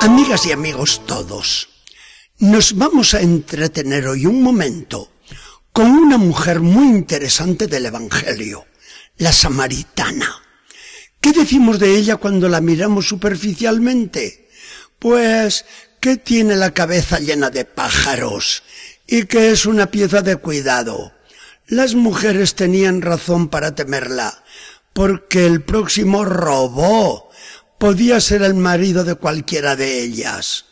Amigas y amigos todos, nos vamos a entretener hoy un momento con una mujer muy interesante del Evangelio, la samaritana. ¿Qué decimos de ella cuando la miramos superficialmente? Pues que tiene la cabeza llena de pájaros y que es una pieza de cuidado. Las mujeres tenían razón para temerla, porque el próximo robó podía ser el marido de cualquiera de ellas.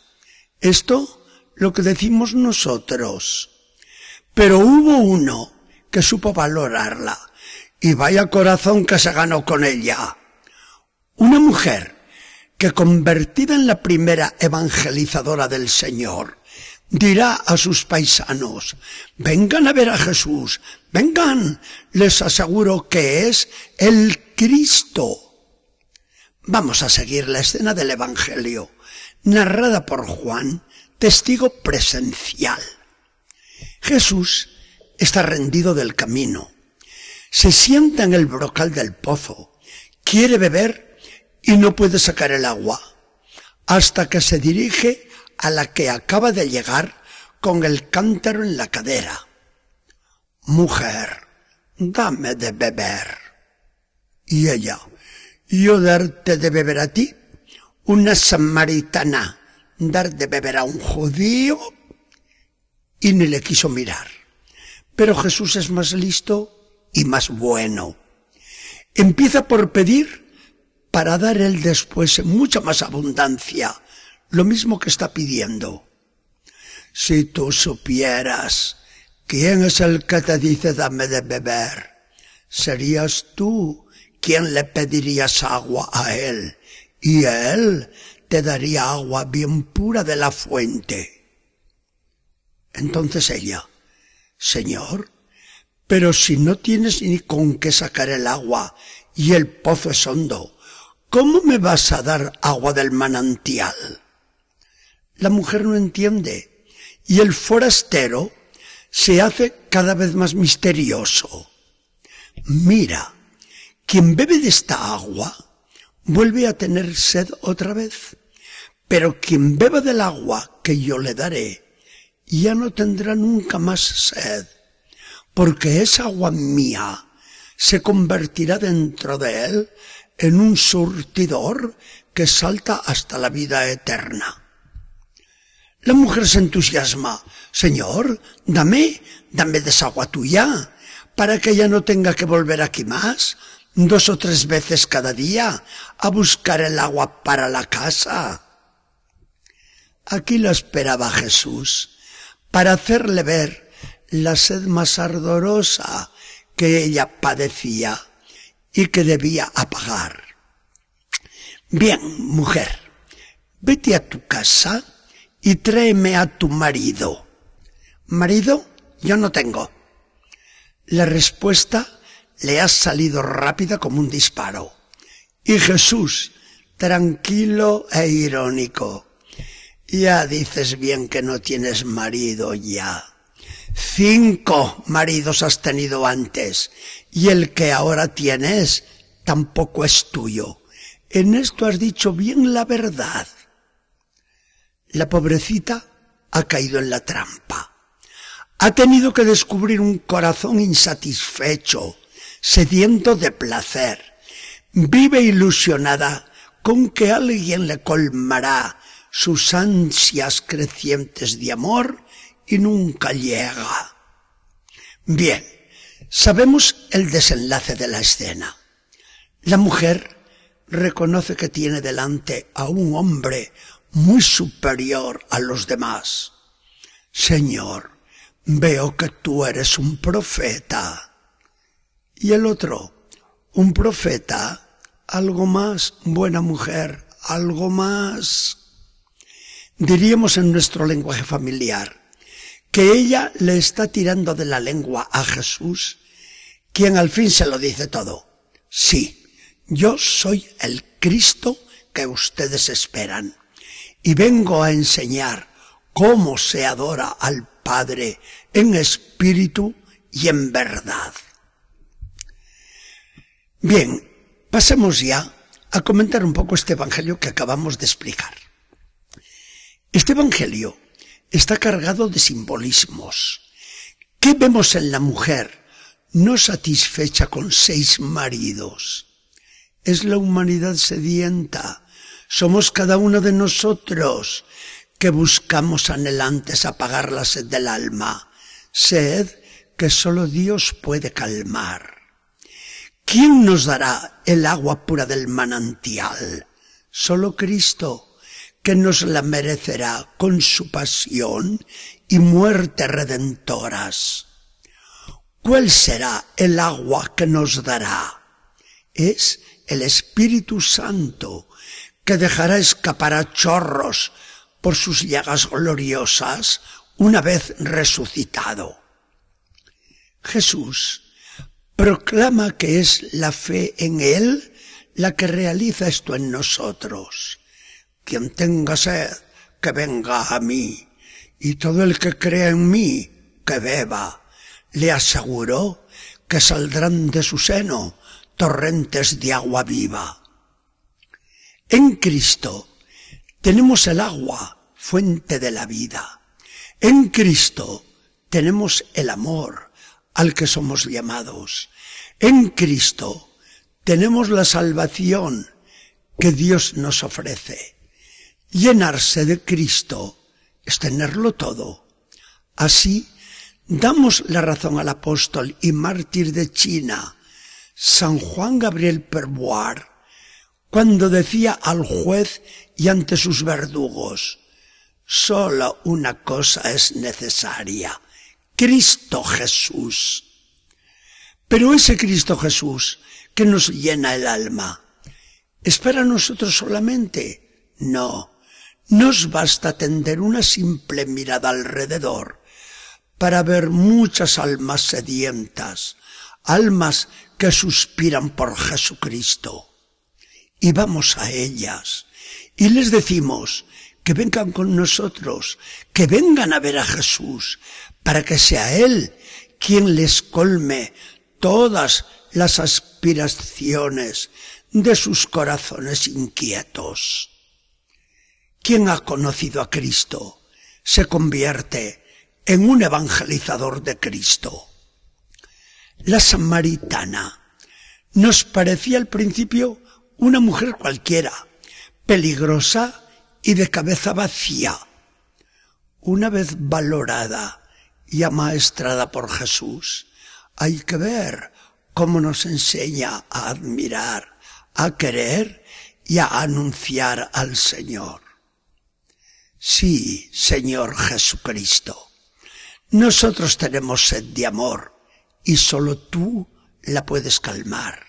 Esto lo que decimos nosotros. Pero hubo uno que supo valorarla, y vaya corazón que se ganó con ella. Una mujer que convertida en la primera evangelizadora del Señor, dirá a sus paisanos, vengan a ver a Jesús, vengan, les aseguro que es el Cristo. Vamos a seguir la escena del Evangelio, narrada por Juan, testigo presencial. Jesús está rendido del camino, se sienta en el brocal del pozo, quiere beber y no puede sacar el agua, hasta que se dirige a la que acaba de llegar con el cántaro en la cadera. Mujer, dame de beber. Y ella, yo darte de beber a ti, una samaritana, dar de beber a un judío, y ni le quiso mirar. Pero Jesús es más listo y más bueno. Empieza por pedir para dar él después mucha más abundancia lo mismo que está pidiendo. Si tú supieras quién es el que te dice dame de beber, serías tú quien le pedirías agua a él y él te daría agua bien pura de la fuente. Entonces ella, Señor, pero si no tienes ni con qué sacar el agua y el pozo es hondo, ¿cómo me vas a dar agua del manantial? La mujer no entiende y el forastero se hace cada vez más misterioso. Mira, quien bebe de esta agua vuelve a tener sed otra vez, pero quien beba del agua que yo le daré ya no tendrá nunca más sed, porque esa agua mía se convertirá dentro de él en un surtidor que salta hasta la vida eterna. La mujer se entusiasma. Señor, dame, dame de esa agua tuya, para que ella no tenga que volver aquí más, dos o tres veces cada día, a buscar el agua para la casa. Aquí lo esperaba Jesús, para hacerle ver la sed más ardorosa que ella padecía y que debía apagar. Bien, mujer, vete a tu casa y tráeme a tu marido. ¿Marido? Yo no tengo. La respuesta le ha salido rápida como un disparo. Y Jesús, tranquilo e irónico, ya dices bien que no tienes marido ya. Cinco maridos has tenido antes y el que ahora tienes tampoco es tuyo. En esto has dicho bien la verdad. La pobrecita ha caído en la trampa. Ha tenido que descubrir un corazón insatisfecho, sediento de placer. Vive ilusionada con que alguien le colmará sus ansias crecientes de amor y nunca llega. Bien, sabemos el desenlace de la escena. La mujer reconoce que tiene delante a un hombre muy superior a los demás. Señor, veo que tú eres un profeta. Y el otro, un profeta, algo más, buena mujer, algo más. Diríamos en nuestro lenguaje familiar que ella le está tirando de la lengua a Jesús, quien al fin se lo dice todo. Sí, yo soy el Cristo que ustedes esperan y vengo a enseñar cómo se adora al Padre en espíritu y en verdad. Bien, pasemos ya a comentar un poco este Evangelio que acabamos de explicar. Este Evangelio está cargado de simbolismos. ¿Qué vemos en la mujer no satisfecha con seis maridos? Es la humanidad sedienta. Somos cada uno de nosotros que buscamos anhelantes apagar la sed del alma, sed que solo Dios puede calmar. ¿Quién nos dará el agua pura del manantial? Solo Cristo, que nos la merecerá con su pasión y muerte redentoras. ¿Cuál será el agua que nos dará? Es el Espíritu Santo, que dejará escapar a chorros por sus llagas gloriosas una vez resucitado. Jesús proclama que es la fe en Él la que realiza esto en nosotros. Quien tenga sed, que venga a mí, y todo el que crea en mí, que beba. Le aseguró que saldrán de su seno torrentes de agua viva. En Cristo tenemos el agua, fuente de la vida. En Cristo tenemos el amor al que somos llamados. En Cristo tenemos la salvación que Dios nos ofrece. Llenarse de Cristo es tenerlo todo. Así, damos la razón al apóstol y mártir de China, San Juan Gabriel Perboir, cuando decía al juez y ante sus verdugos, solo una cosa es necesaria, Cristo Jesús. Pero ese Cristo Jesús que nos llena el alma, ¿es para nosotros solamente? No, nos basta tender una simple mirada alrededor para ver muchas almas sedientas, almas que suspiran por Jesucristo. Y vamos a ellas y les decimos que vengan con nosotros, que vengan a ver a Jesús, para que sea Él quien les colme todas las aspiraciones de sus corazones inquietos. Quien ha conocido a Cristo se convierte en un evangelizador de Cristo. La samaritana nos parecía al principio una mujer cualquiera, peligrosa y de cabeza vacía. Una vez valorada y amaestrada por Jesús, hay que ver cómo nos enseña a admirar, a querer y a anunciar al Señor. Sí, Señor Jesucristo, nosotros tenemos sed de amor y solo tú la puedes calmar.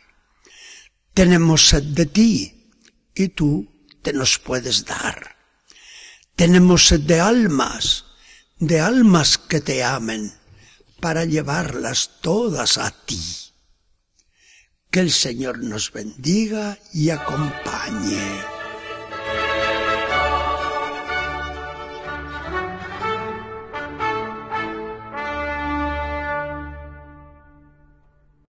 Tenemos sed de ti y tú te nos puedes dar. Tenemos sed de almas, de almas que te amen para llevarlas todas a ti. Que el Señor nos bendiga y acompañe.